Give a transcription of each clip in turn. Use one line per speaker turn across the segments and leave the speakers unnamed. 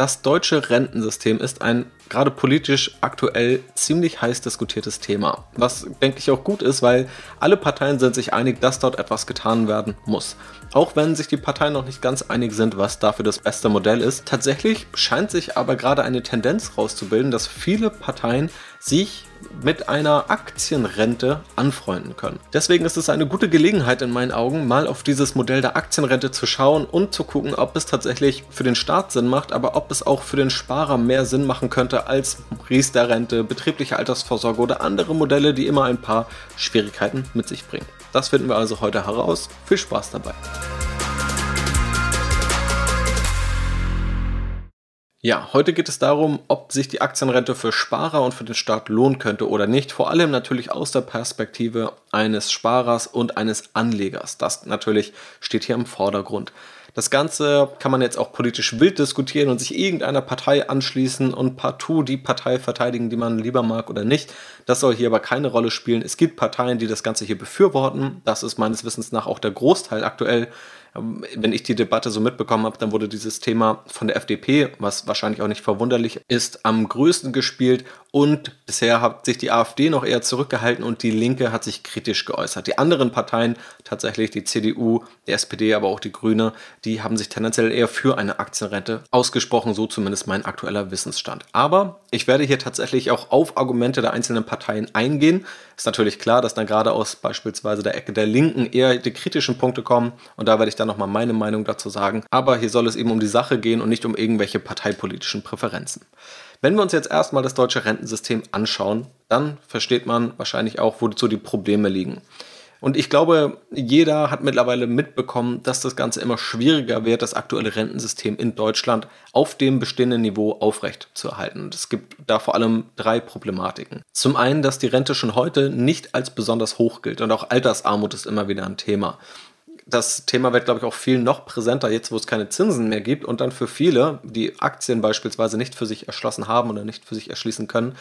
Das deutsche Rentensystem ist ein gerade politisch aktuell ziemlich heiß diskutiertes Thema. Was denke ich auch gut ist, weil alle Parteien sind sich einig, dass dort etwas getan werden muss. Auch wenn sich die Parteien noch nicht ganz einig sind, was dafür das beste Modell ist. Tatsächlich scheint sich aber gerade eine Tendenz rauszubilden, dass viele Parteien sich mit einer Aktienrente anfreunden können. Deswegen ist es eine gute Gelegenheit in meinen Augen, mal auf dieses Modell der Aktienrente zu schauen und zu gucken, ob es tatsächlich für den Staat Sinn macht, aber ob es auch für den Sparer mehr Sinn machen könnte als Riester-Rente, betriebliche Altersvorsorge oder andere Modelle, die immer ein paar Schwierigkeiten mit sich bringen. Das finden wir also heute heraus. Viel Spaß dabei! Ja, heute geht es darum, ob sich die Aktienrente für Sparer und für den Staat lohnen könnte oder nicht. Vor allem natürlich aus der Perspektive eines Sparers und eines Anlegers. Das natürlich steht hier im Vordergrund. Das Ganze kann man jetzt auch politisch wild diskutieren und sich irgendeiner Partei anschließen und partout die Partei verteidigen, die man lieber mag oder nicht. Das soll hier aber keine Rolle spielen. Es gibt Parteien, die das Ganze hier befürworten. Das ist meines Wissens nach auch der Großteil aktuell wenn ich die Debatte so mitbekommen habe, dann wurde dieses Thema von der FDP, was wahrscheinlich auch nicht verwunderlich ist, am größten gespielt und bisher hat sich die AfD noch eher zurückgehalten und die Linke hat sich kritisch geäußert. Die anderen Parteien, tatsächlich die CDU, die SPD, aber auch die Grüne, die haben sich tendenziell eher für eine Aktienrente ausgesprochen, so zumindest mein aktueller Wissensstand. Aber ich werde hier tatsächlich auch auf Argumente der einzelnen Parteien eingehen. Ist natürlich klar, dass dann gerade aus beispielsweise der Ecke der Linken eher die kritischen Punkte kommen und da werde ich dann nochmal meine Meinung dazu sagen. Aber hier soll es eben um die Sache gehen und nicht um irgendwelche parteipolitischen Präferenzen. Wenn wir uns jetzt erstmal das deutsche Rentensystem anschauen, dann versteht man wahrscheinlich auch, wozu die Probleme liegen. Und ich glaube, jeder hat mittlerweile mitbekommen, dass das Ganze immer schwieriger wird, das aktuelle Rentensystem in Deutschland auf dem bestehenden Niveau aufrecht zu erhalten. Und es gibt da vor allem drei Problematiken. Zum einen, dass die Rente schon heute nicht als besonders hoch gilt und auch Altersarmut ist immer wieder ein Thema das Thema wird, glaube ich, auch viel noch präsenter, jetzt wo es keine Zinsen mehr gibt und dann für viele, die Aktien beispielsweise nicht für sich erschlossen haben oder nicht für sich erschließen können,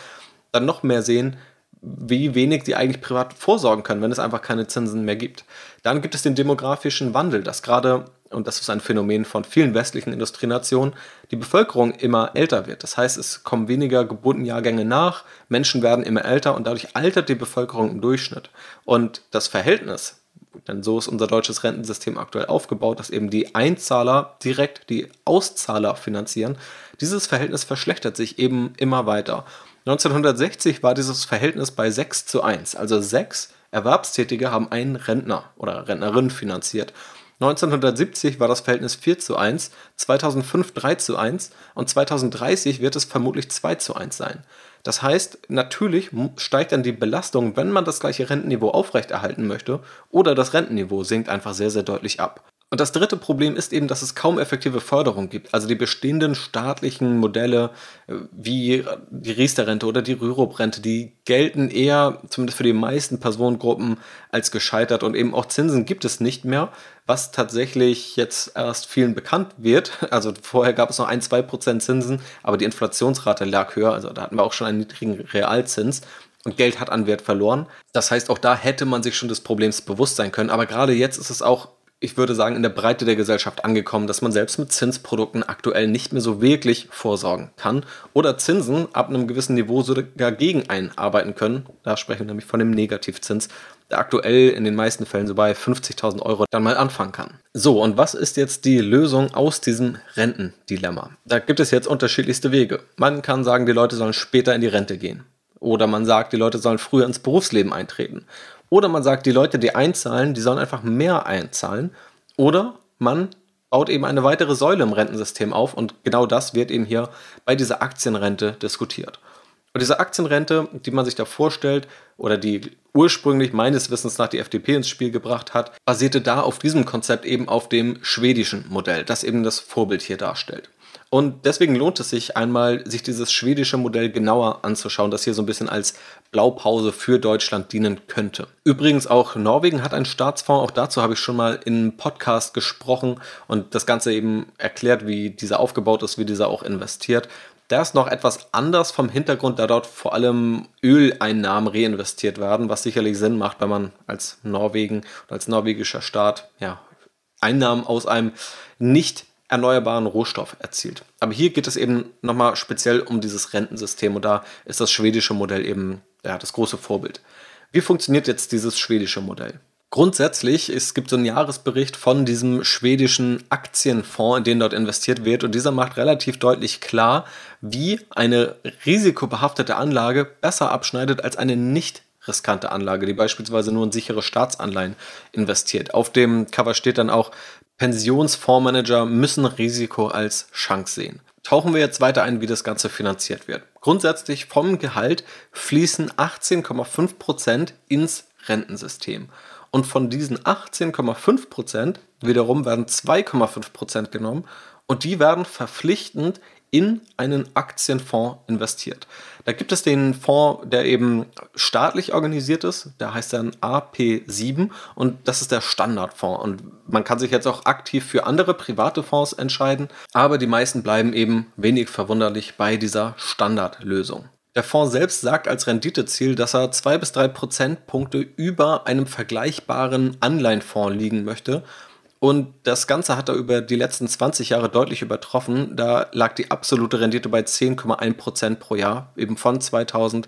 dann noch mehr sehen, wie wenig sie eigentlich privat vorsorgen können, wenn es einfach keine Zinsen mehr gibt. Dann gibt es den demografischen Wandel, dass gerade, und das ist ein Phänomen von vielen westlichen Industrienationen, die Bevölkerung immer älter wird. Das heißt, es kommen weniger Geburtenjahrgänge nach, Menschen werden immer älter und dadurch altert die Bevölkerung im Durchschnitt. Und das Verhältnis denn so ist unser deutsches Rentensystem aktuell aufgebaut, dass eben die Einzahler direkt die Auszahler finanzieren. Dieses Verhältnis verschlechtert sich eben immer weiter. 1960 war dieses Verhältnis bei 6 zu 1, also sechs Erwerbstätige haben einen Rentner oder Rentnerin finanziert. 1970 war das Verhältnis 4 zu 1, 2005 3 zu 1 und 2030 wird es vermutlich 2 zu 1 sein. Das heißt, natürlich steigt dann die Belastung, wenn man das gleiche Rentenniveau aufrechterhalten möchte, oder das Rentenniveau sinkt einfach sehr, sehr deutlich ab. Und das dritte Problem ist eben, dass es kaum effektive Förderung gibt. Also die bestehenden staatlichen Modelle äh, wie die Riester-Rente oder die Rürup-Rente, die gelten eher, zumindest für die meisten Personengruppen, als gescheitert und eben auch Zinsen gibt es nicht mehr, was tatsächlich jetzt erst vielen bekannt wird. Also vorher gab es noch ein, zwei Prozent Zinsen, aber die Inflationsrate lag höher. Also da hatten wir auch schon einen niedrigen Realzins und Geld hat an Wert verloren. Das heißt, auch da hätte man sich schon des Problems bewusst sein können. Aber gerade jetzt ist es auch ich würde sagen, in der Breite der Gesellschaft angekommen, dass man selbst mit Zinsprodukten aktuell nicht mehr so wirklich vorsorgen kann oder Zinsen ab einem gewissen Niveau sogar gegen einen arbeiten können. Da sprechen wir nämlich von dem Negativzins, der aktuell in den meisten Fällen so bei 50.000 Euro dann mal anfangen kann. So, und was ist jetzt die Lösung aus diesem Rentendilemma? Da gibt es jetzt unterschiedlichste Wege. Man kann sagen, die Leute sollen später in die Rente gehen. Oder man sagt, die Leute sollen früher ins Berufsleben eintreten. Oder man sagt, die Leute, die einzahlen, die sollen einfach mehr einzahlen. Oder man baut eben eine weitere Säule im Rentensystem auf und genau das wird eben hier bei dieser Aktienrente diskutiert. Und diese Aktienrente, die man sich da vorstellt oder die ursprünglich meines Wissens nach die FDP ins Spiel gebracht hat, basierte da auf diesem Konzept eben auf dem schwedischen Modell, das eben das Vorbild hier darstellt. Und deswegen lohnt es sich einmal, sich dieses schwedische Modell genauer anzuschauen, das hier so ein bisschen als Blaupause für Deutschland dienen könnte. Übrigens auch Norwegen hat einen Staatsfonds, auch dazu habe ich schon mal in einem Podcast gesprochen und das Ganze eben erklärt, wie dieser aufgebaut ist, wie dieser auch investiert. Der ist noch etwas anders vom Hintergrund, da dort vor allem Öleinnahmen reinvestiert werden, was sicherlich Sinn macht, wenn man als Norwegen oder als norwegischer Staat ja, Einnahmen aus einem nicht erneuerbaren Rohstoff erzielt. Aber hier geht es eben nochmal speziell um dieses Rentensystem und da ist das schwedische Modell eben ja, das große Vorbild. Wie funktioniert jetzt dieses schwedische Modell? Grundsätzlich, es gibt so einen Jahresbericht von diesem schwedischen Aktienfonds, in den dort investiert wird. Und dieser macht relativ deutlich klar, wie eine risikobehaftete Anlage besser abschneidet als eine nicht riskante Anlage, die beispielsweise nur in sichere Staatsanleihen investiert. Auf dem Cover steht dann auch, Pensionsfondsmanager müssen Risiko als Chance sehen. Tauchen wir jetzt weiter ein, wie das Ganze finanziert wird. Grundsätzlich vom Gehalt fließen 18,5% ins Rentensystem. Und von diesen 18,5% wiederum werden 2,5% genommen und die werden verpflichtend in einen Aktienfonds investiert. Da gibt es den Fonds, der eben staatlich organisiert ist, der heißt dann AP7 und das ist der Standardfonds. Und man kann sich jetzt auch aktiv für andere private Fonds entscheiden, aber die meisten bleiben eben wenig verwunderlich bei dieser Standardlösung. Der Fonds selbst sagt als Renditeziel, dass er zwei bis drei Prozentpunkte über einem vergleichbaren Anleihenfonds liegen möchte. Und das Ganze hat er über die letzten 20 Jahre deutlich übertroffen. Da lag die absolute Rendite bei 10,1 Prozent pro Jahr, eben von 2000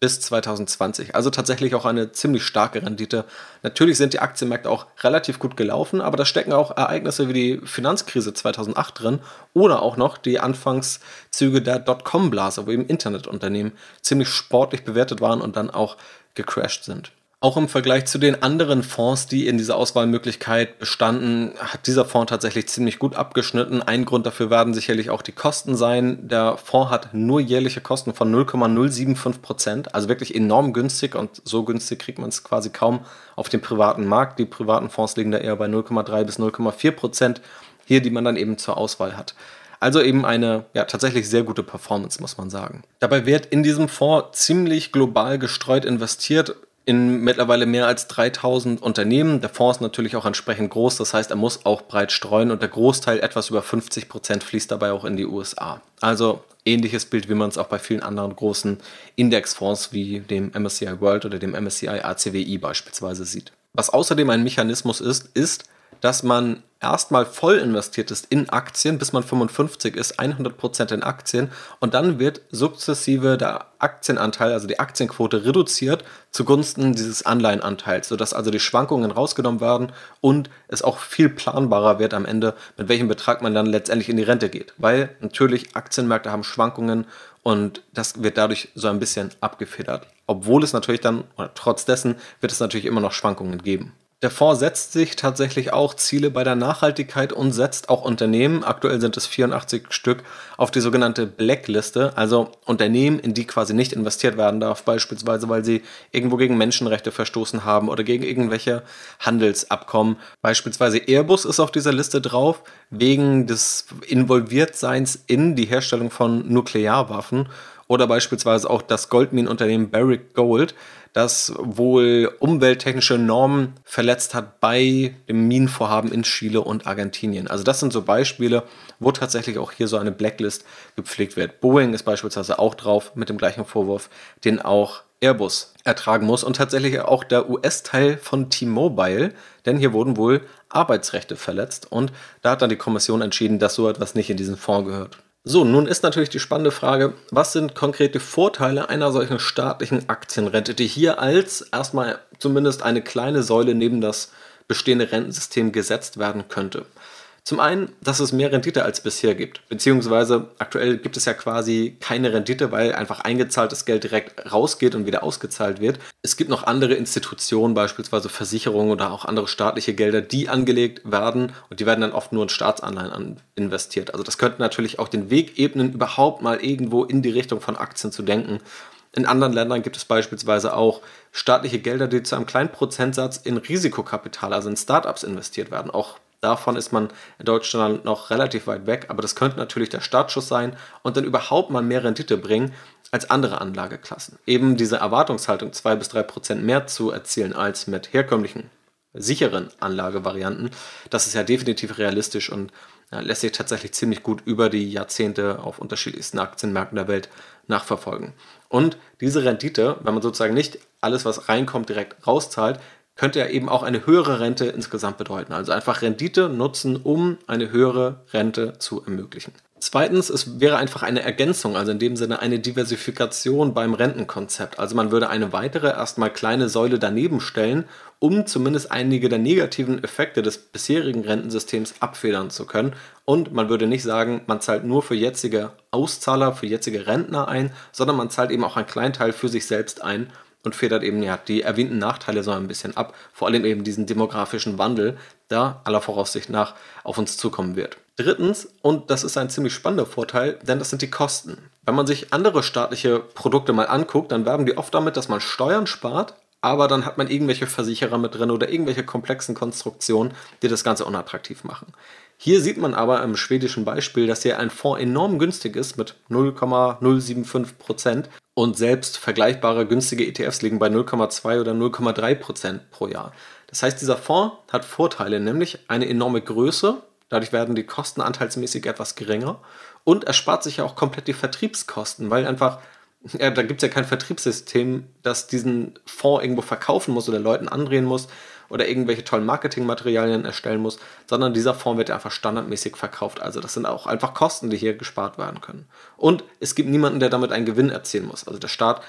bis 2020. Also tatsächlich auch eine ziemlich starke Rendite. Natürlich sind die Aktienmärkte auch relativ gut gelaufen, aber da stecken auch Ereignisse wie die Finanzkrise 2008 drin oder auch noch die Anfangszüge der Dotcom-Blase, wo eben Internetunternehmen ziemlich sportlich bewertet waren und dann auch gecrashed sind. Auch im Vergleich zu den anderen Fonds, die in dieser Auswahlmöglichkeit bestanden, hat dieser Fonds tatsächlich ziemlich gut abgeschnitten. Ein Grund dafür werden sicherlich auch die Kosten sein. Der Fonds hat nur jährliche Kosten von 0,075 Prozent, also wirklich enorm günstig und so günstig kriegt man es quasi kaum auf dem privaten Markt. Die privaten Fonds liegen da eher bei 0,3 bis 0,4 Prozent, hier die man dann eben zur Auswahl hat. Also eben eine ja, tatsächlich sehr gute Performance, muss man sagen. Dabei wird in diesem Fonds ziemlich global gestreut investiert in mittlerweile mehr als 3000 Unternehmen. Der Fonds ist natürlich auch entsprechend groß, das heißt, er muss auch breit streuen und der Großteil, etwas über 50 Prozent, fließt dabei auch in die USA. Also ähnliches Bild, wie man es auch bei vielen anderen großen Indexfonds wie dem MSCI World oder dem MSCI ACWI beispielsweise sieht. Was außerdem ein Mechanismus ist, ist, dass man erstmal voll investiert ist in Aktien, bis man 55 ist, 100% in Aktien. Und dann wird sukzessive der Aktienanteil, also die Aktienquote reduziert zugunsten dieses Anleihenanteils, sodass also die Schwankungen rausgenommen werden und es auch viel planbarer wird am Ende, mit welchem Betrag man dann letztendlich in die Rente geht, weil natürlich Aktienmärkte haben Schwankungen und das wird dadurch so ein bisschen abgefedert, obwohl es natürlich dann, oder trotz dessen, wird es natürlich immer noch Schwankungen geben. Der Fonds setzt sich tatsächlich auch Ziele bei der Nachhaltigkeit und setzt auch Unternehmen, aktuell sind es 84 Stück, auf die sogenannte Blackliste, also Unternehmen, in die quasi nicht investiert werden darf, beispielsweise weil sie irgendwo gegen Menschenrechte verstoßen haben oder gegen irgendwelche Handelsabkommen. Beispielsweise Airbus ist auf dieser Liste drauf, wegen des Involviertseins in die Herstellung von Nuklearwaffen oder beispielsweise auch das Goldminenunternehmen Barrick Gold, das wohl umwelttechnische Normen verletzt hat bei dem Minenvorhaben in Chile und Argentinien. Also das sind so Beispiele, wo tatsächlich auch hier so eine Blacklist gepflegt wird. Boeing ist beispielsweise auch drauf mit dem gleichen Vorwurf, den auch Airbus ertragen muss und tatsächlich auch der US-Teil von T-Mobile, denn hier wurden wohl Arbeitsrechte verletzt und da hat dann die Kommission entschieden, dass so etwas nicht in diesen Fonds gehört. So, nun ist natürlich die spannende Frage, was sind konkrete Vorteile einer solchen staatlichen Aktienrente, die hier als erstmal zumindest eine kleine Säule neben das bestehende Rentensystem gesetzt werden könnte. Zum einen, dass es mehr Rendite als bisher gibt, beziehungsweise aktuell gibt es ja quasi keine Rendite, weil einfach eingezahltes Geld direkt rausgeht und wieder ausgezahlt wird. Es gibt noch andere Institutionen, beispielsweise Versicherungen oder auch andere staatliche Gelder, die angelegt werden und die werden dann oft nur in Staatsanleihen investiert. Also das könnte natürlich auch den Weg ebnen, überhaupt mal irgendwo in die Richtung von Aktien zu denken. In anderen Ländern gibt es beispielsweise auch staatliche Gelder, die zu einem kleinen Prozentsatz in Risikokapital, also in Startups investiert werden. Auch Davon ist man in Deutschland noch relativ weit weg, aber das könnte natürlich der Startschuss sein und dann überhaupt mal mehr Rendite bringen als andere Anlageklassen. Eben diese Erwartungshaltung, 2 bis 3 Prozent mehr zu erzielen als mit herkömmlichen, sicheren Anlagevarianten, das ist ja definitiv realistisch und lässt sich tatsächlich ziemlich gut über die Jahrzehnte auf unterschiedlichsten Aktienmärkten der Welt nachverfolgen. Und diese Rendite, wenn man sozusagen nicht alles, was reinkommt, direkt rauszahlt, könnte ja eben auch eine höhere Rente insgesamt bedeuten. Also einfach Rendite nutzen, um eine höhere Rente zu ermöglichen. Zweitens, es wäre einfach eine Ergänzung, also in dem Sinne eine Diversifikation beim Rentenkonzept. Also man würde eine weitere, erstmal kleine Säule daneben stellen, um zumindest einige der negativen Effekte des bisherigen Rentensystems abfedern zu können. Und man würde nicht sagen, man zahlt nur für jetzige Auszahler, für jetzige Rentner ein, sondern man zahlt eben auch einen kleinen Teil für sich selbst ein und federt eben ja die erwähnten Nachteile so ein bisschen ab, vor allem eben diesen demografischen Wandel, der aller Voraussicht nach auf uns zukommen wird. Drittens, und das ist ein ziemlich spannender Vorteil, denn das sind die Kosten. Wenn man sich andere staatliche Produkte mal anguckt, dann werben die oft damit, dass man Steuern spart, aber dann hat man irgendwelche Versicherer mit drin oder irgendwelche komplexen Konstruktionen, die das Ganze unattraktiv machen. Hier sieht man aber im schwedischen Beispiel, dass hier ein Fonds enorm günstig ist mit 0,075 Prozent und selbst vergleichbare günstige ETFs liegen bei 0,2 oder 0,3 Prozent pro Jahr. Das heißt, dieser Fonds hat Vorteile, nämlich eine enorme Größe, dadurch werden die Kosten anteilsmäßig etwas geringer und er spart sich ja auch komplett die Vertriebskosten, weil einfach ja, da gibt es ja kein Vertriebssystem, das diesen Fonds irgendwo verkaufen muss oder Leuten andrehen muss oder irgendwelche tollen Marketingmaterialien erstellen muss, sondern dieser Fonds wird einfach standardmäßig verkauft. Also das sind auch einfach Kosten, die hier gespart werden können. Und es gibt niemanden, der damit einen Gewinn erzielen muss. Also der Staat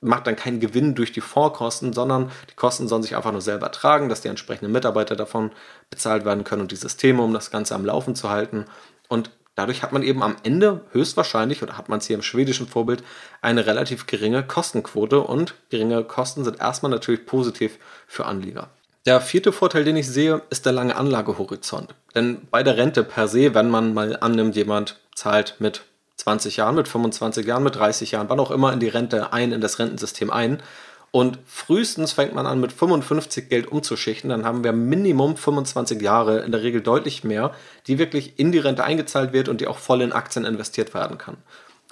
macht dann keinen Gewinn durch die Fondskosten, sondern die Kosten sollen sich einfach nur selber tragen, dass die entsprechenden Mitarbeiter davon bezahlt werden können und die Systeme, um das Ganze am Laufen zu halten. Und Dadurch hat man eben am Ende höchstwahrscheinlich, oder hat man es hier im schwedischen Vorbild, eine relativ geringe Kostenquote und geringe Kosten sind erstmal natürlich positiv für Anleger. Der vierte Vorteil, den ich sehe, ist der lange Anlagehorizont. Denn bei der Rente per se, wenn man mal annimmt, jemand zahlt mit 20 Jahren, mit 25 Jahren, mit 30 Jahren, wann auch immer in die Rente ein, in das Rentensystem ein, und frühestens fängt man an mit 55 Geld umzuschichten, dann haben wir Minimum 25 Jahre, in der Regel deutlich mehr, die wirklich in die Rente eingezahlt wird und die auch voll in Aktien investiert werden kann.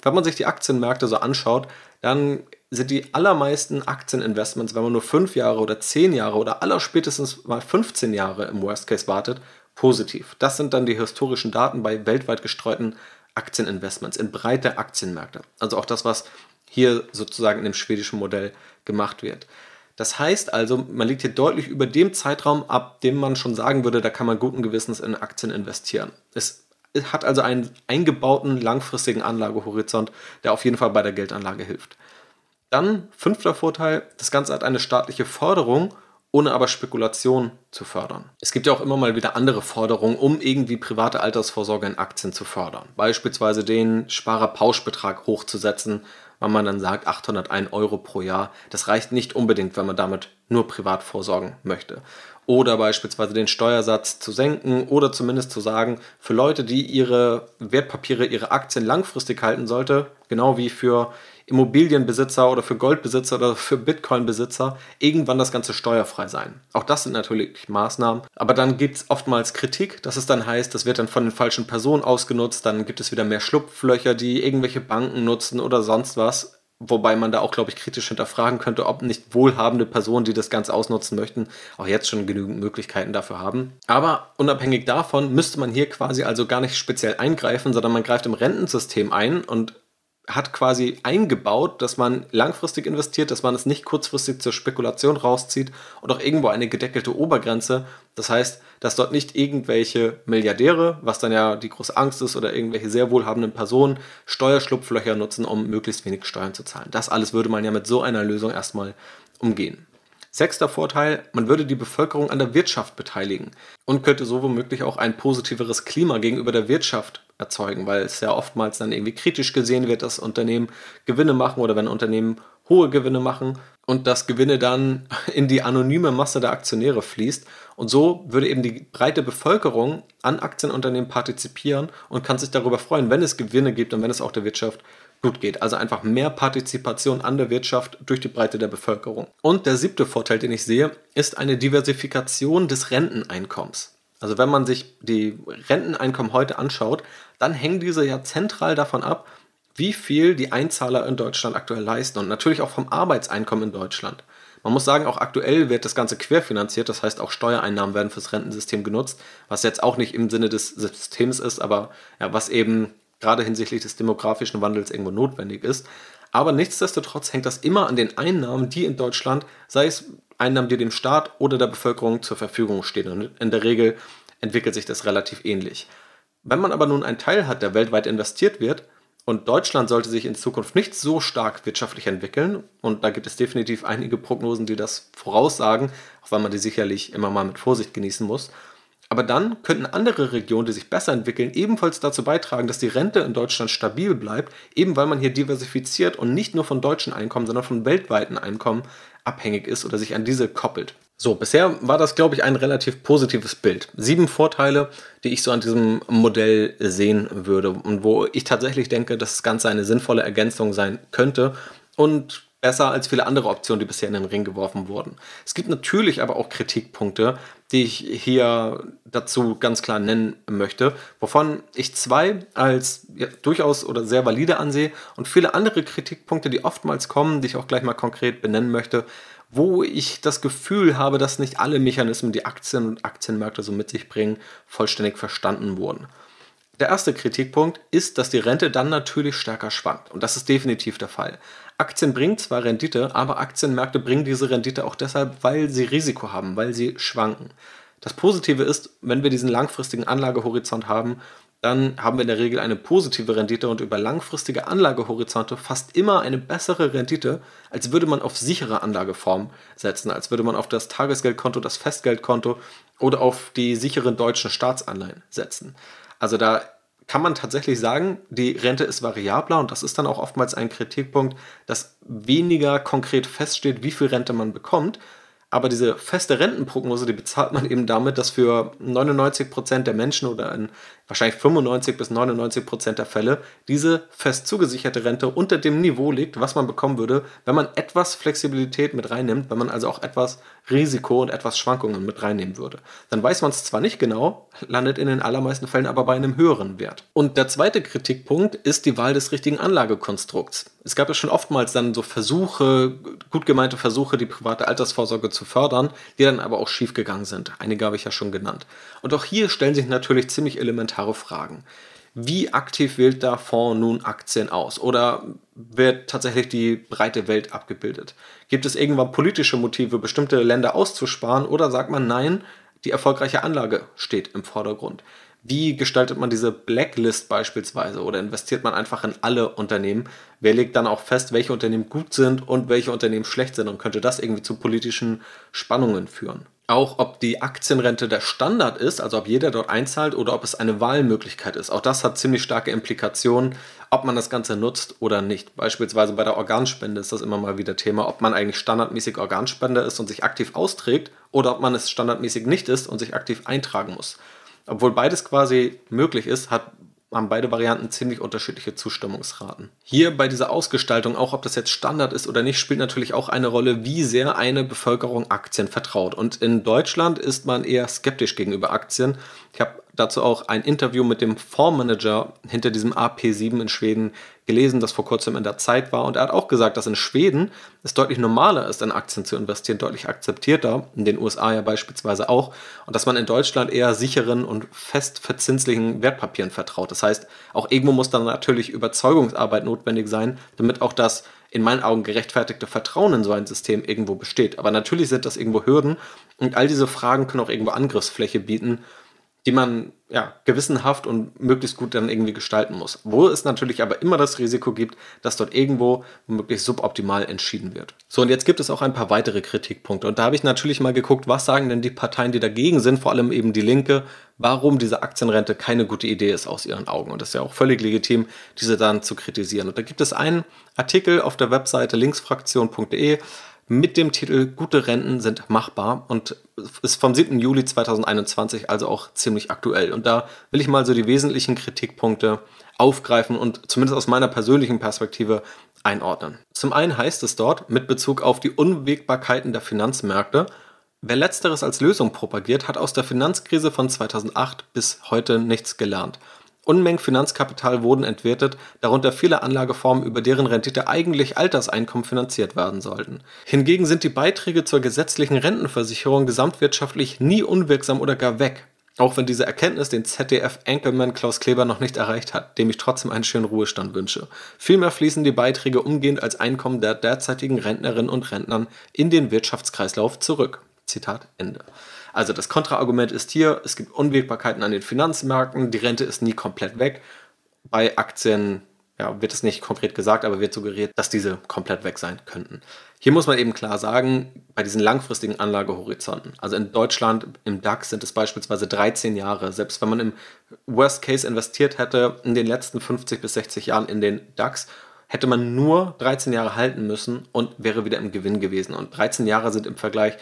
Wenn man sich die Aktienmärkte so anschaut, dann sind die allermeisten Aktieninvestments, wenn man nur 5 Jahre oder 10 Jahre oder allerspätestens mal 15 Jahre im Worst Case wartet, positiv. Das sind dann die historischen Daten bei weltweit gestreuten Aktieninvestments in breite Aktienmärkte. Also auch das, was hier sozusagen in dem schwedischen Modell gemacht wird. Das heißt also, man liegt hier deutlich über dem Zeitraum, ab dem man schon sagen würde, da kann man guten Gewissens in Aktien investieren. Es hat also einen eingebauten langfristigen Anlagehorizont, der auf jeden Fall bei der Geldanlage hilft. Dann fünfter Vorteil, das Ganze hat eine staatliche Förderung ohne aber Spekulation zu fördern. Es gibt ja auch immer mal wieder andere Forderungen, um irgendwie private Altersvorsorge in Aktien zu fördern. Beispielsweise den Sparerpauschbetrag hochzusetzen, weil man dann sagt 801 Euro pro Jahr. Das reicht nicht unbedingt, wenn man damit nur privat vorsorgen möchte. Oder beispielsweise den Steuersatz zu senken oder zumindest zu sagen, für Leute, die ihre Wertpapiere, ihre Aktien langfristig halten sollte, genau wie für Immobilienbesitzer oder für Goldbesitzer oder für Bitcoin-Besitzer irgendwann das Ganze steuerfrei sein. Auch das sind natürlich Maßnahmen. Aber dann gibt es oftmals Kritik, dass es dann heißt, das wird dann von den falschen Personen ausgenutzt, dann gibt es wieder mehr Schlupflöcher, die irgendwelche Banken nutzen oder sonst was. Wobei man da auch, glaube ich, kritisch hinterfragen könnte, ob nicht wohlhabende Personen, die das Ganze ausnutzen möchten, auch jetzt schon genügend Möglichkeiten dafür haben. Aber unabhängig davon müsste man hier quasi also gar nicht speziell eingreifen, sondern man greift im Rentensystem ein und hat quasi eingebaut, dass man langfristig investiert, dass man es nicht kurzfristig zur Spekulation rauszieht und auch irgendwo eine gedeckelte Obergrenze. Das heißt, dass dort nicht irgendwelche Milliardäre, was dann ja die große Angst ist, oder irgendwelche sehr wohlhabenden Personen Steuerschlupflöcher nutzen, um möglichst wenig Steuern zu zahlen. Das alles würde man ja mit so einer Lösung erstmal umgehen. Sechster Vorteil, man würde die Bevölkerung an der Wirtschaft beteiligen und könnte so womöglich auch ein positiveres Klima gegenüber der Wirtschaft erzeugen, weil es ja oftmals dann irgendwie kritisch gesehen wird, dass Unternehmen Gewinne machen oder wenn Unternehmen hohe Gewinne machen und das Gewinne dann in die anonyme Masse der Aktionäre fließt. Und so würde eben die breite Bevölkerung an Aktienunternehmen partizipieren und kann sich darüber freuen, wenn es Gewinne gibt und wenn es auch der Wirtschaft gut geht. Also einfach mehr Partizipation an der Wirtschaft durch die Breite der Bevölkerung. Und der siebte Vorteil, den ich sehe, ist eine Diversifikation des Renteneinkommens. Also wenn man sich die Renteneinkommen heute anschaut, dann hängen diese ja zentral davon ab, wie viel die Einzahler in Deutschland aktuell leisten und natürlich auch vom Arbeitseinkommen in Deutschland. Man muss sagen, auch aktuell wird das Ganze querfinanziert, das heißt auch Steuereinnahmen werden fürs Rentensystem genutzt, was jetzt auch nicht im Sinne des Systems ist, aber ja, was eben gerade hinsichtlich des demografischen Wandels irgendwo notwendig ist. Aber nichtsdestotrotz hängt das immer an den Einnahmen, die in Deutschland, sei es Einnahmen, die dem Staat oder der Bevölkerung zur Verfügung stehen. Und in der Regel entwickelt sich das relativ ähnlich. Wenn man aber nun einen Teil hat, der weltweit investiert wird, und Deutschland sollte sich in Zukunft nicht so stark wirtschaftlich entwickeln, und da gibt es definitiv einige Prognosen, die das voraussagen, auch weil man die sicherlich immer mal mit Vorsicht genießen muss, aber dann könnten andere Regionen, die sich besser entwickeln, ebenfalls dazu beitragen, dass die Rente in Deutschland stabil bleibt, eben weil man hier diversifiziert und nicht nur von deutschen Einkommen, sondern von weltweiten Einkommen abhängig ist oder sich an diese koppelt. So, bisher war das, glaube ich, ein relativ positives Bild. Sieben Vorteile, die ich so an diesem Modell sehen würde und wo ich tatsächlich denke, dass das Ganze eine sinnvolle Ergänzung sein könnte und besser als viele andere Optionen, die bisher in den Ring geworfen wurden. Es gibt natürlich aber auch Kritikpunkte, die ich hier dazu ganz klar nennen möchte, wovon ich zwei als ja, durchaus oder sehr valide ansehe und viele andere Kritikpunkte, die oftmals kommen, die ich auch gleich mal konkret benennen möchte, wo ich das Gefühl habe, dass nicht alle Mechanismen, die Aktien und Aktienmärkte so mit sich bringen, vollständig verstanden wurden. Der erste Kritikpunkt ist, dass die Rente dann natürlich stärker schwankt. Und das ist definitiv der Fall. Aktien bringen zwar Rendite, aber Aktienmärkte bringen diese Rendite auch deshalb, weil sie Risiko haben, weil sie schwanken. Das Positive ist, wenn wir diesen langfristigen Anlagehorizont haben, dann haben wir in der Regel eine positive Rendite und über langfristige Anlagehorizonte fast immer eine bessere Rendite, als würde man auf sichere Anlageformen setzen, als würde man auf das Tagesgeldkonto, das Festgeldkonto oder auf die sicheren deutschen Staatsanleihen setzen. Also da kann man tatsächlich sagen, die Rente ist variabler und das ist dann auch oftmals ein Kritikpunkt, dass weniger konkret feststeht, wie viel Rente man bekommt, aber diese feste Rentenprognose, die bezahlt man eben damit, dass für 99 Prozent der Menschen oder in wahrscheinlich 95 bis 99 Prozent der Fälle diese fest zugesicherte Rente unter dem Niveau liegt, was man bekommen würde, wenn man etwas Flexibilität mit reinnimmt, wenn man also auch etwas Risiko und etwas Schwankungen mit reinnehmen würde. Dann weiß man es zwar nicht genau, landet in den allermeisten Fällen aber bei einem höheren Wert. Und der zweite Kritikpunkt ist die Wahl des richtigen Anlagekonstrukts. Es gab ja schon oftmals dann so Versuche, gut gemeinte Versuche, die private Altersvorsorge zu fördern, die dann aber auch schiefgegangen sind. Einige habe ich ja schon genannt. Und auch hier stellen sich natürlich ziemlich elementare Fragen. Wie aktiv wählt der Fonds nun Aktien aus? Oder wird tatsächlich die breite Welt abgebildet? Gibt es irgendwann politische Motive, bestimmte Länder auszusparen? Oder sagt man, nein, die erfolgreiche Anlage steht im Vordergrund? Wie gestaltet man diese Blacklist beispielsweise oder investiert man einfach in alle Unternehmen? Wer legt dann auch fest, welche Unternehmen gut sind und welche Unternehmen schlecht sind und könnte das irgendwie zu politischen Spannungen führen? Auch ob die Aktienrente der Standard ist, also ob jeder dort einzahlt oder ob es eine Wahlmöglichkeit ist. Auch das hat ziemlich starke Implikationen, ob man das Ganze nutzt oder nicht. Beispielsweise bei der Organspende ist das immer mal wieder Thema, ob man eigentlich standardmäßig Organspender ist und sich aktiv austrägt oder ob man es standardmäßig nicht ist und sich aktiv eintragen muss. Obwohl beides quasi möglich ist, hat, haben beide Varianten ziemlich unterschiedliche Zustimmungsraten. Hier bei dieser Ausgestaltung, auch ob das jetzt Standard ist oder nicht, spielt natürlich auch eine Rolle, wie sehr eine Bevölkerung Aktien vertraut. Und in Deutschland ist man eher skeptisch gegenüber Aktien. Ich habe dazu auch ein Interview mit dem Fondsmanager hinter diesem AP7 in Schweden gelesen, das vor kurzem in der Zeit war. Und er hat auch gesagt, dass in Schweden es deutlich normaler ist, in Aktien zu investieren, deutlich akzeptierter, in den USA ja beispielsweise auch. Und dass man in Deutschland eher sicheren und fest verzinslichen Wertpapieren vertraut. Das heißt, auch irgendwo muss dann natürlich Überzeugungsarbeit notwendig sein, damit auch das in meinen Augen gerechtfertigte Vertrauen in so ein System irgendwo besteht. Aber natürlich sind das irgendwo Hürden und all diese Fragen können auch irgendwo Angriffsfläche bieten die man ja, gewissenhaft und möglichst gut dann irgendwie gestalten muss. Wo es natürlich aber immer das Risiko gibt, dass dort irgendwo womöglich suboptimal entschieden wird. So, und jetzt gibt es auch ein paar weitere Kritikpunkte. Und da habe ich natürlich mal geguckt, was sagen denn die Parteien, die dagegen sind, vor allem eben die Linke, warum diese Aktienrente keine gute Idee ist aus ihren Augen. Und das ist ja auch völlig legitim, diese dann zu kritisieren. Und da gibt es einen Artikel auf der Webseite linksfraktion.de, mit dem Titel Gute Renten sind machbar und ist vom 7. Juli 2021, also auch ziemlich aktuell. Und da will ich mal so die wesentlichen Kritikpunkte aufgreifen und zumindest aus meiner persönlichen Perspektive einordnen. Zum einen heißt es dort mit Bezug auf die Unwägbarkeiten der Finanzmärkte, wer letzteres als Lösung propagiert, hat aus der Finanzkrise von 2008 bis heute nichts gelernt. Unmengen Finanzkapital wurden entwertet, darunter viele Anlageformen, über deren Rendite eigentlich Alterseinkommen finanziert werden sollten. Hingegen sind die Beiträge zur gesetzlichen Rentenversicherung gesamtwirtschaftlich nie unwirksam oder gar weg. Auch wenn diese Erkenntnis den ZDF-Enkelmann Klaus Kleber noch nicht erreicht hat, dem ich trotzdem einen schönen Ruhestand wünsche. Vielmehr fließen die Beiträge umgehend als Einkommen der derzeitigen Rentnerinnen und Rentnern in den Wirtschaftskreislauf zurück. Zitat Ende. Also das Kontraargument ist hier, es gibt Unwägbarkeiten an den Finanzmärkten, die Rente ist nie komplett weg. Bei Aktien ja, wird es nicht konkret gesagt, aber wird suggeriert, dass diese komplett weg sein könnten. Hier muss man eben klar sagen, bei diesen langfristigen Anlagehorizonten, also in Deutschland im DAX sind es beispielsweise 13 Jahre, selbst wenn man im Worst Case investiert hätte in den letzten 50 bis 60 Jahren in den DAX, hätte man nur 13 Jahre halten müssen und wäre wieder im Gewinn gewesen. Und 13 Jahre sind im Vergleich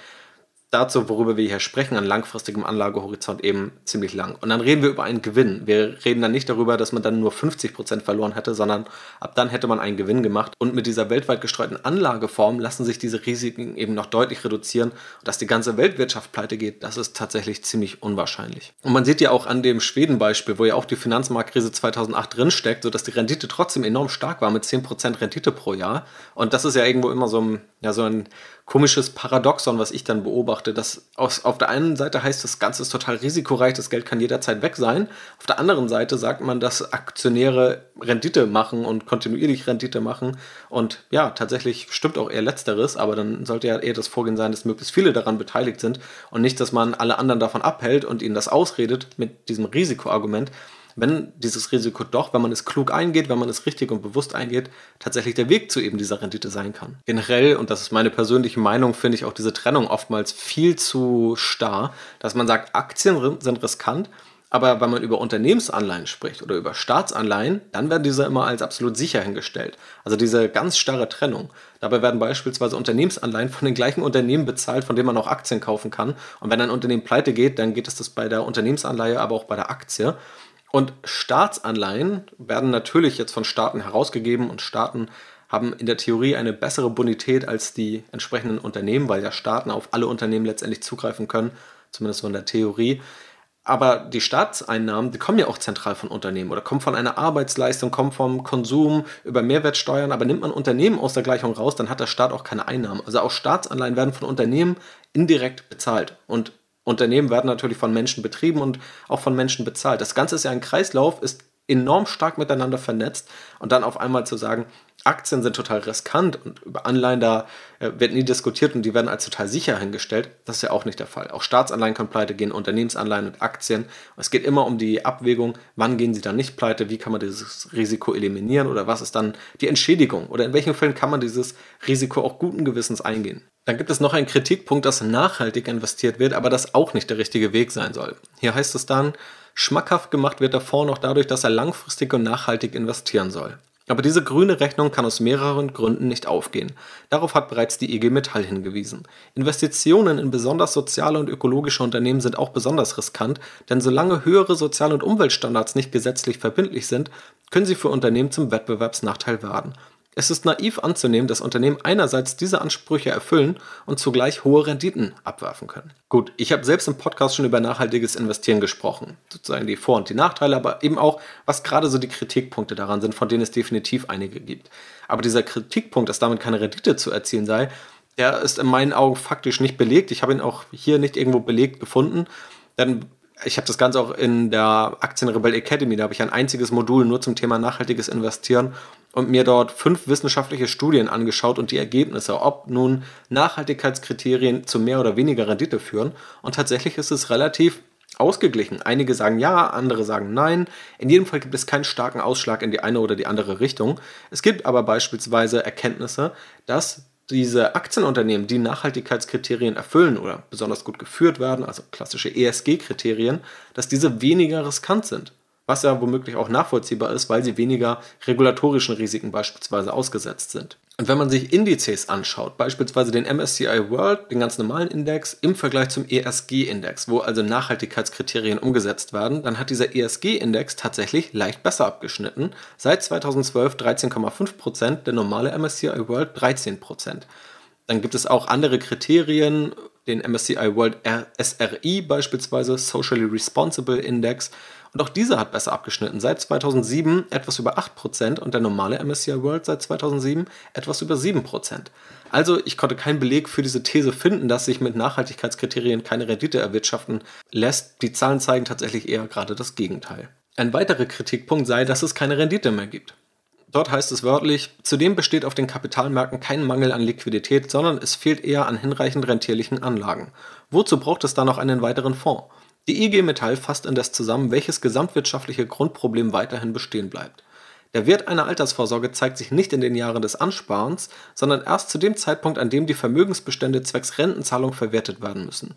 dazu, worüber wir hier sprechen, an langfristigem Anlagehorizont eben ziemlich lang. Und dann reden wir über einen Gewinn. Wir reden dann nicht darüber, dass man dann nur 50% verloren hätte, sondern ab dann hätte man einen Gewinn gemacht. Und mit dieser weltweit gestreuten Anlageform lassen sich diese Risiken eben noch deutlich reduzieren. Und dass die ganze Weltwirtschaft pleite geht, das ist tatsächlich ziemlich unwahrscheinlich. Und man sieht ja auch an dem Schweden-Beispiel, wo ja auch die Finanzmarktkrise 2008 drinsteckt, sodass die Rendite trotzdem enorm stark war mit 10% Rendite pro Jahr. Und das ist ja irgendwo immer so ein, ja, so ein komisches Paradoxon, was ich dann beobachte, dass aus, auf der einen Seite heißt, das Ganze ist total risikoreich, das Geld kann jederzeit weg sein. Auf der anderen Seite sagt man, dass Aktionäre Rendite machen und kontinuierlich Rendite machen. Und ja, tatsächlich stimmt auch eher letzteres, aber dann sollte ja eher das Vorgehen sein, dass möglichst viele daran beteiligt sind und nicht, dass man alle anderen davon abhält und ihnen das ausredet mit diesem Risikoargument wenn dieses Risiko doch, wenn man es klug eingeht, wenn man es richtig und bewusst eingeht, tatsächlich der Weg zu eben dieser Rendite sein kann. Generell, und das ist meine persönliche Meinung, finde ich auch diese Trennung oftmals viel zu starr, dass man sagt, Aktien sind riskant, aber wenn man über Unternehmensanleihen spricht oder über Staatsanleihen, dann werden diese immer als absolut sicher hingestellt. Also diese ganz starre Trennung. Dabei werden beispielsweise Unternehmensanleihen von den gleichen Unternehmen bezahlt, von denen man auch Aktien kaufen kann. Und wenn ein Unternehmen pleite geht, dann geht es das bei der Unternehmensanleihe, aber auch bei der Aktie. Und Staatsanleihen werden natürlich jetzt von Staaten herausgegeben und Staaten haben in der Theorie eine bessere Bonität als die entsprechenden Unternehmen, weil ja Staaten auf alle Unternehmen letztendlich zugreifen können, zumindest von der Theorie. Aber die Staatseinnahmen, die kommen ja auch zentral von Unternehmen oder kommen von einer Arbeitsleistung, kommen vom Konsum über Mehrwertsteuern. Aber nimmt man Unternehmen aus der Gleichung raus, dann hat der Staat auch keine Einnahmen. Also auch Staatsanleihen werden von Unternehmen indirekt bezahlt. Und Unternehmen werden natürlich von Menschen betrieben und auch von Menschen bezahlt. Das Ganze ist ja ein Kreislauf, ist enorm stark miteinander vernetzt und dann auf einmal zu sagen, Aktien sind total riskant und über Anleihen da äh, wird nie diskutiert und die werden als total sicher hingestellt, das ist ja auch nicht der Fall. Auch Staatsanleihen können pleite gehen, Unternehmensanleihen und Aktien. Es geht immer um die Abwägung, wann gehen sie dann nicht pleite, wie kann man dieses Risiko eliminieren oder was ist dann die Entschädigung oder in welchen Fällen kann man dieses Risiko auch guten Gewissens eingehen. Dann gibt es noch einen Kritikpunkt, dass nachhaltig investiert wird, aber das auch nicht der richtige Weg sein soll. Hier heißt es dann, schmackhaft gemacht wird der Fonds noch dadurch, dass er langfristig und nachhaltig investieren soll. Aber diese grüne Rechnung kann aus mehreren Gründen nicht aufgehen. Darauf hat bereits die IG Metall hingewiesen. Investitionen in besonders soziale und ökologische Unternehmen sind auch besonders riskant, denn solange höhere Sozial- und Umweltstandards nicht gesetzlich verbindlich sind, können sie für Unternehmen zum Wettbewerbsnachteil werden. Es ist naiv anzunehmen, dass Unternehmen einerseits diese Ansprüche erfüllen und zugleich hohe Renditen abwerfen können. Gut, ich habe selbst im Podcast schon über nachhaltiges Investieren gesprochen, sozusagen die Vor- und die Nachteile, aber eben auch, was gerade so die Kritikpunkte daran sind, von denen es definitiv einige gibt. Aber dieser Kritikpunkt, dass damit keine Rendite zu erzielen sei, der ist in meinen Augen faktisch nicht belegt. Ich habe ihn auch hier nicht irgendwo belegt gefunden. Denn ich habe das Ganze auch in der Aktienrebell Academy, da habe ich ein einziges Modul nur zum Thema nachhaltiges Investieren und mir dort fünf wissenschaftliche Studien angeschaut und die Ergebnisse, ob nun Nachhaltigkeitskriterien zu mehr oder weniger Rendite führen. Und tatsächlich ist es relativ ausgeglichen. Einige sagen ja, andere sagen nein. In jedem Fall gibt es keinen starken Ausschlag in die eine oder die andere Richtung. Es gibt aber beispielsweise Erkenntnisse, dass diese Aktienunternehmen, die Nachhaltigkeitskriterien erfüllen oder besonders gut geführt werden, also klassische ESG-Kriterien, dass diese weniger riskant sind. Was ja womöglich auch nachvollziehbar ist, weil sie weniger regulatorischen Risiken beispielsweise ausgesetzt sind. Und wenn man sich Indizes anschaut, beispielsweise den MSCI World, den ganz normalen Index, im Vergleich zum ESG-Index, wo also Nachhaltigkeitskriterien umgesetzt werden, dann hat dieser ESG-Index tatsächlich leicht besser abgeschnitten. Seit 2012 13,5%, der normale MSCI World 13%. Dann gibt es auch andere Kriterien, den MSCI World SRI beispielsweise, Socially Responsible Index. Und auch dieser hat besser abgeschnitten. Seit 2007 etwas über 8% und der normale MSCI World seit 2007 etwas über 7%. Also ich konnte keinen Beleg für diese These finden, dass sich mit Nachhaltigkeitskriterien keine Rendite erwirtschaften lässt. Die Zahlen zeigen tatsächlich eher gerade das Gegenteil. Ein weiterer Kritikpunkt sei, dass es keine Rendite mehr gibt. Dort heißt es wörtlich, zudem besteht auf den Kapitalmärkten kein Mangel an Liquidität, sondern es fehlt eher an hinreichend rentierlichen Anlagen. Wozu braucht es dann noch einen weiteren Fonds? Die IG Metall fasst indes zusammen, welches gesamtwirtschaftliche Grundproblem weiterhin bestehen bleibt. Der Wert einer Altersvorsorge zeigt sich nicht in den Jahren des Ansparens, sondern erst zu dem Zeitpunkt, an dem die Vermögensbestände zwecks Rentenzahlung verwertet werden müssen.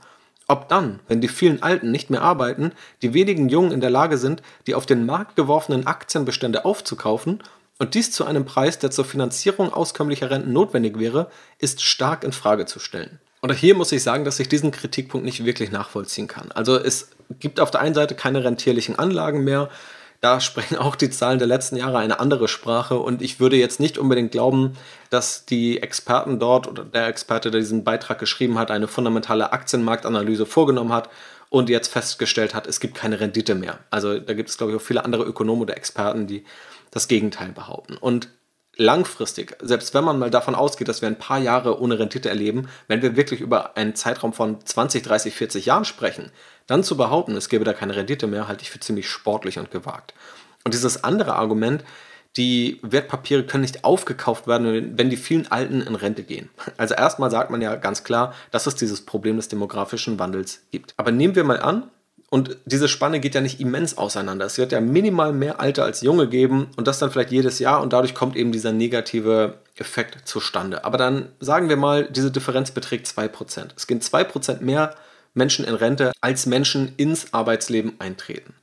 Ob dann, wenn die vielen Alten nicht mehr arbeiten, die wenigen Jungen in der Lage sind, die auf den Markt geworfenen Aktienbestände aufzukaufen und dies zu einem Preis, der zur Finanzierung auskömmlicher Renten notwendig wäre, ist stark in Frage zu stellen. Und hier muss ich sagen, dass ich diesen Kritikpunkt nicht wirklich nachvollziehen kann. Also es gibt auf der einen Seite keine rentierlichen Anlagen mehr. Da sprechen auch die Zahlen der letzten Jahre eine andere Sprache und ich würde jetzt nicht unbedingt glauben, dass die Experten dort oder der Experte, der diesen Beitrag geschrieben hat, eine fundamentale Aktienmarktanalyse vorgenommen hat und jetzt festgestellt hat, es gibt keine Rendite mehr. Also da gibt es, glaube ich, auch viele andere Ökonomen oder Experten, die das Gegenteil behaupten. Und langfristig, selbst wenn man mal davon ausgeht, dass wir ein paar Jahre ohne Rendite erleben, wenn wir wirklich über einen Zeitraum von 20, 30, 40 Jahren sprechen, dann zu behaupten, es gäbe da keine Rendite mehr, halte ich für ziemlich sportlich und gewagt. Und dieses andere Argument, die Wertpapiere können nicht aufgekauft werden, wenn die vielen Alten in Rente gehen. Also erstmal sagt man ja ganz klar, dass es dieses Problem des demografischen Wandels gibt. Aber nehmen wir mal an, und diese Spanne geht ja nicht immens auseinander. Es wird ja minimal mehr Alte als Junge geben und das dann vielleicht jedes Jahr und dadurch kommt eben dieser negative Effekt zustande. Aber dann sagen wir mal, diese Differenz beträgt 2%. Es gehen 2% mehr Menschen in Rente, als Menschen ins Arbeitsleben eintreten.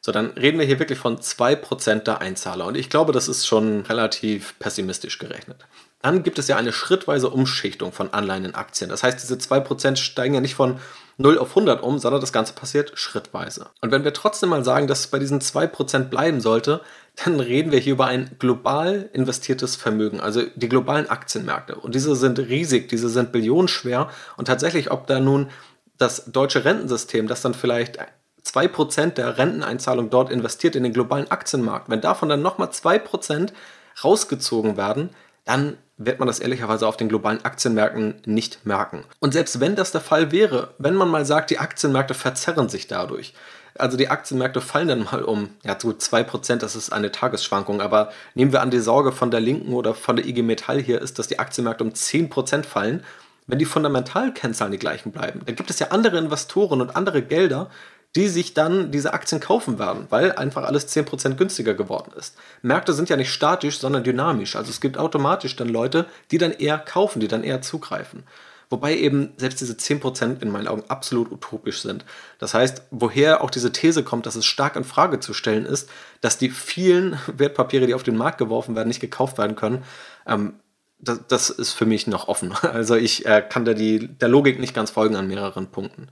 So, dann reden wir hier wirklich von 2% der Einzahler. Und ich glaube, das ist schon relativ pessimistisch gerechnet. Dann gibt es ja eine schrittweise Umschichtung von Anleihen in Aktien. Das heißt, diese 2% steigen ja nicht von 0 auf 100 um, sondern das Ganze passiert schrittweise. Und wenn wir trotzdem mal sagen, dass es bei diesen 2% bleiben sollte, dann reden wir hier über ein global investiertes Vermögen, also die globalen Aktienmärkte. Und diese sind riesig, diese sind billionenschwer. Und tatsächlich, ob da nun das deutsche Rentensystem, das dann vielleicht 2% der Renteneinzahlung dort investiert in den globalen Aktienmarkt, wenn davon dann nochmal 2% rausgezogen werden, dann wird man das ehrlicherweise auf den globalen Aktienmärkten nicht merken. Und selbst wenn das der Fall wäre, wenn man mal sagt, die Aktienmärkte verzerren sich dadurch, also die Aktienmärkte fallen dann mal um, ja gut, 2%, das ist eine Tagesschwankung, aber nehmen wir an, die Sorge von der Linken oder von der IG Metall hier ist, dass die Aktienmärkte um 10% fallen, wenn die Fundamentalkennzahlen die gleichen bleiben. Dann gibt es ja andere Investoren und andere Gelder, die sich dann diese Aktien kaufen werden, weil einfach alles 10% günstiger geworden ist. Märkte sind ja nicht statisch, sondern dynamisch. Also es gibt automatisch dann Leute, die dann eher kaufen, die dann eher zugreifen. Wobei eben selbst diese 10% in meinen Augen absolut utopisch sind. Das heißt, woher auch diese These kommt, dass es stark in Frage zu stellen ist, dass die vielen Wertpapiere, die auf den Markt geworfen werden, nicht gekauft werden können, ähm, das, das, ist für mich noch offen. Also ich äh, kann da die, der Logik nicht ganz folgen an mehreren Punkten.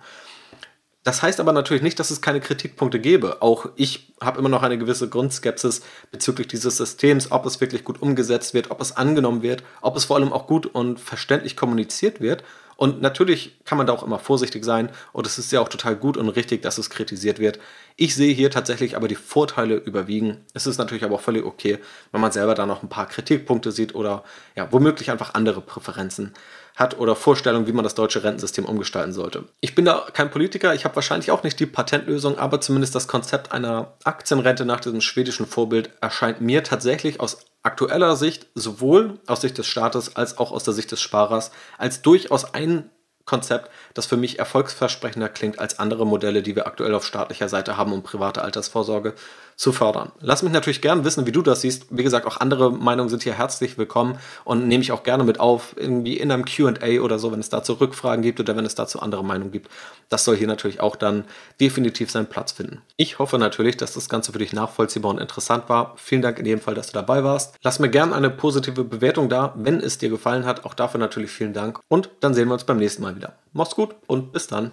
Das heißt aber natürlich nicht, dass es keine Kritikpunkte gäbe. Auch ich habe immer noch eine gewisse Grundskepsis bezüglich dieses Systems, ob es wirklich gut umgesetzt wird, ob es angenommen wird, ob es vor allem auch gut und verständlich kommuniziert wird. Und natürlich kann man da auch immer vorsichtig sein und es ist ja auch total gut und richtig, dass es kritisiert wird. Ich sehe hier tatsächlich aber die Vorteile überwiegen. Es ist natürlich aber auch völlig okay, wenn man selber da noch ein paar Kritikpunkte sieht oder ja, womöglich einfach andere Präferenzen hat oder Vorstellungen, wie man das deutsche Rentensystem umgestalten sollte. Ich bin da kein Politiker, ich habe wahrscheinlich auch nicht die Patentlösung, aber zumindest das Konzept einer Aktienrente nach diesem schwedischen Vorbild erscheint mir tatsächlich aus aktueller Sicht, sowohl aus Sicht des Staates als auch aus der Sicht des Sparers, als durchaus ein Konzept, das für mich erfolgsversprechender klingt als andere Modelle, die wir aktuell auf staatlicher Seite haben, um private Altersvorsorge zu fördern. Lass mich natürlich gerne wissen, wie du das siehst. Wie gesagt, auch andere Meinungen sind hier herzlich willkommen und nehme ich auch gerne mit auf, irgendwie in einem QA oder so, wenn es dazu Rückfragen gibt oder wenn es dazu andere Meinungen gibt. Das soll hier natürlich auch dann definitiv seinen Platz finden. Ich hoffe natürlich, dass das Ganze für dich nachvollziehbar und interessant war. Vielen Dank in jedem Fall, dass du dabei warst. Lass mir gerne eine positive Bewertung da, wenn es dir gefallen hat. Auch dafür natürlich vielen Dank. Und dann sehen wir uns beim nächsten Mal wieder. Mach's gut und bis dann.